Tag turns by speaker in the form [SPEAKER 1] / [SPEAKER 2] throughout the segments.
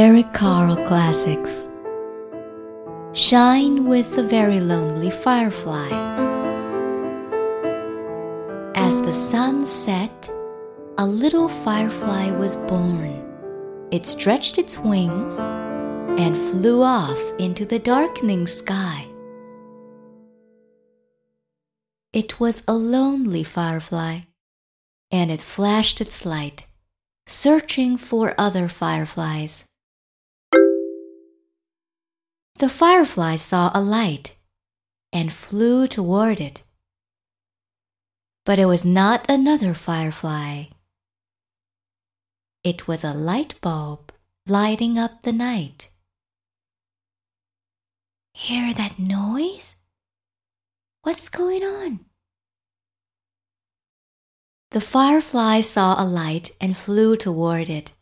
[SPEAKER 1] Eric Carle Classics. Shine with a very lonely firefly. As the sun set, a little firefly was born. It stretched its wings and flew off into the darkening sky. It was a lonely firefly, and it flashed its light, searching for other fireflies. The firefly saw a light and flew toward it. But it was not another firefly. It was a light bulb lighting up the night. Hear that noise? What's going on? The firefly saw a light and flew toward it.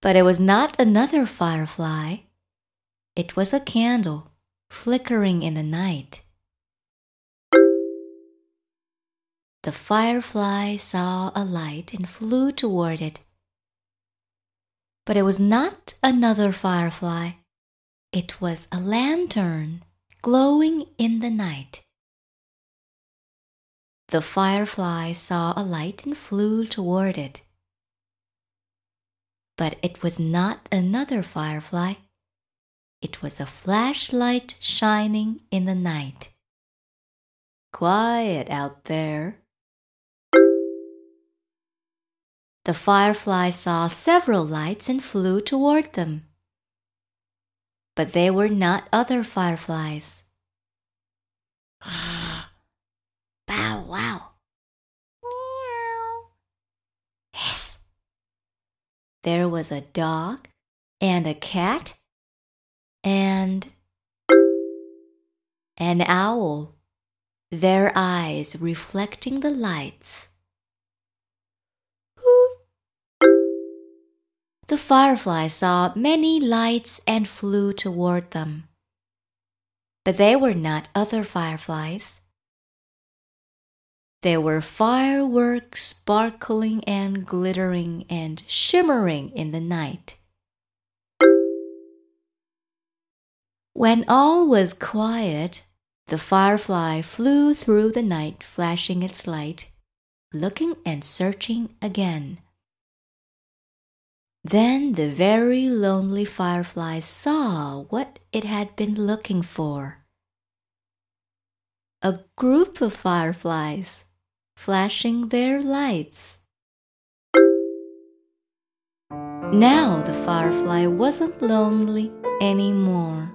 [SPEAKER 1] But it was not another firefly. It was a candle flickering in the night. The firefly saw a light and flew toward it. But it was not another firefly. It was a lantern glowing in the night. The firefly saw a light and flew toward it. But it was not another firefly. It was a flashlight shining in the night. Quiet out there. The firefly saw several lights and flew toward them. But they were not other fireflies. Bow wow. Meow. Hiss. There was a dog and a cat and an owl, their eyes reflecting the lights. The firefly saw many lights and flew toward them. But they were not other fireflies. They were fireworks sparkling and glittering and shimmering in the night. When all was quiet, the firefly flew through the night, flashing its light, looking and searching again. Then the very lonely firefly saw what it had been looking for. A group of fireflies flashing their lights. Now the firefly wasn't lonely anymore.